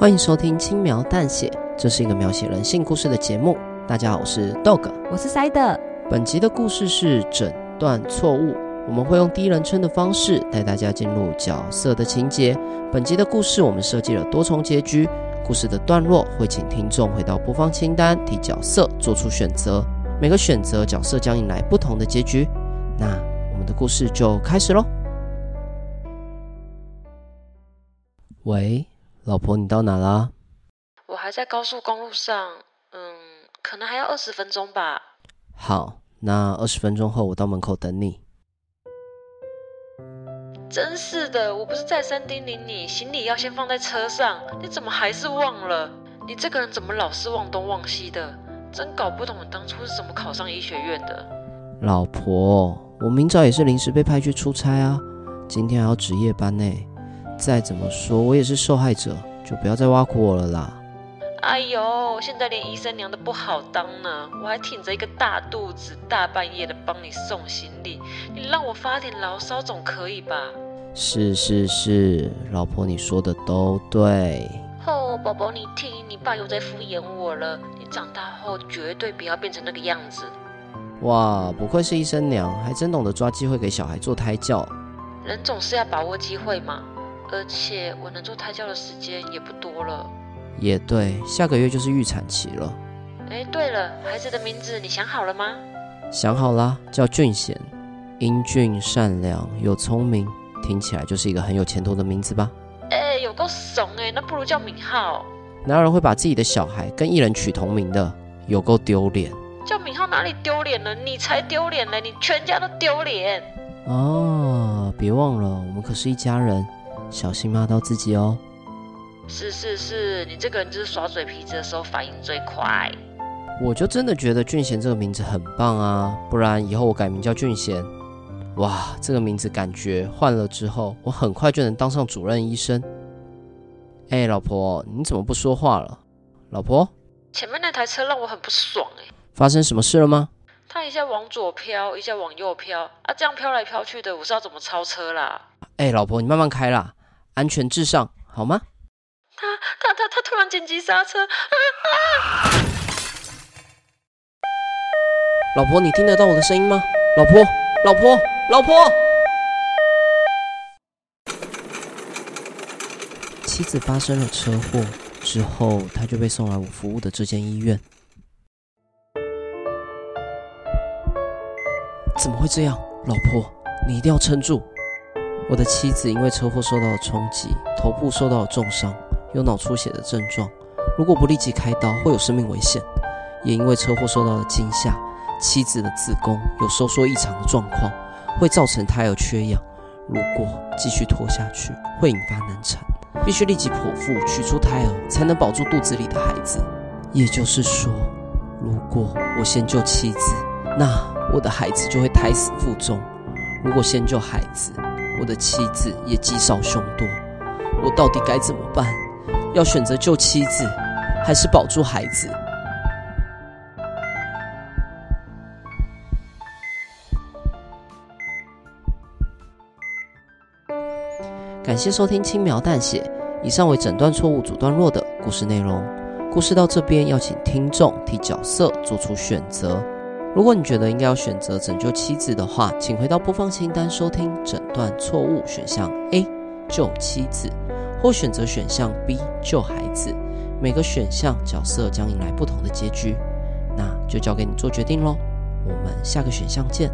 欢迎收听轻描淡写，这是一个描写人性故事的节目。大家好，我是 Dog，我是 Side。本集的故事是诊断错误，我们会用第一人称的方式带大家进入角色的情节。本集的故事我们设计了多重结局，故事的段落会请听众回到播放清单，替角色做出选择，每个选择角色将迎来不同的结局。那我们的故事就开始喽。喂，老婆，你到哪啦？我还在高速公路上，嗯，可能还要二十分钟吧。好，那二十分钟后我到门口等你。真是的，我不是再三叮咛你，行李要先放在车上，你怎么还是忘了？你这个人怎么老是忘东忘西的？真搞不懂你当初是怎么考上医学院的。老婆，我明早也是临时被派去出差啊，今天还要值夜班呢。再怎么说，我也是受害者，就不要再挖苦我了啦。哎呦，现在连医生娘都不好当呢，我还挺着一个大肚子，大半夜的帮你送行李，你让我发点牢骚总可以吧？是是是，老婆你说的都对。哦，宝宝你听，你爸又在敷衍我了，你长大后绝对不要变成那个样子。哇，不愧是医生娘，还真懂得抓机会给小孩做胎教。人总是要把握机会嘛。而且我能做胎教的时间也不多了。也对，下个月就是预产期了。哎，对了，孩子的名字你想好了吗？想好啦，叫俊贤，英俊善良又聪明，听起来就是一个很有前途的名字吧？哎，有够怂哎，那不如叫敏浩。哪有人会把自己的小孩跟艺人取同名的？有够丢脸。叫敏浩哪里丢脸了？你才丢脸呢！你全家都丢脸。哦，别忘了，我们可是一家人。小心骂到自己哦！是是是，你这个人就是耍嘴皮子的时候反应最快。我就真的觉得俊贤这个名字很棒啊，不然以后我改名叫俊贤。哇，这个名字感觉换了之后，我很快就能当上主任医生。哎，老婆，你怎么不说话了？老婆，前面那台车让我很不爽哎。发生什么事了吗？他一下往左飘，一下往右飘啊，这样飘来飘去的，我是要怎么超车啦？哎，老婆，你慢慢开啦。安全至上，好吗？他他他他突然紧急刹车，啊啊！老婆，你听得到我的声音吗？老婆，老婆，老婆！妻子发生了车祸之后，他就被送来我服务的这间医院。怎么会这样？老婆，你一定要撑住。我的妻子因为车祸受到了冲击，头部受到了重伤，有脑出血的症状。如果不立即开刀，会有生命危险。也因为车祸受到了惊吓，妻子的子宫有收缩异常的状况，会造成胎儿缺氧。如果继续拖下去，会引发难产，必须立即剖腹取出胎儿，才能保住肚子里的孩子。也就是说，如果我先救妻子，那我的孩子就会胎死腹中；如果先救孩子，我的妻子也积少凶多，我到底该怎么办？要选择救妻子，还是保住孩子？感谢收听轻描淡写，以上为诊断错误阻断落的故事内容。故事到这边，要请听众替角色做出选择。如果你觉得应该要选择拯救妻子的话，请回到播放清单收听断错误选项 A 救妻子，或选择选项 B 救孩子。每个选项角色将迎来不同的结局，那就交给你做决定喽。我们下个选项见。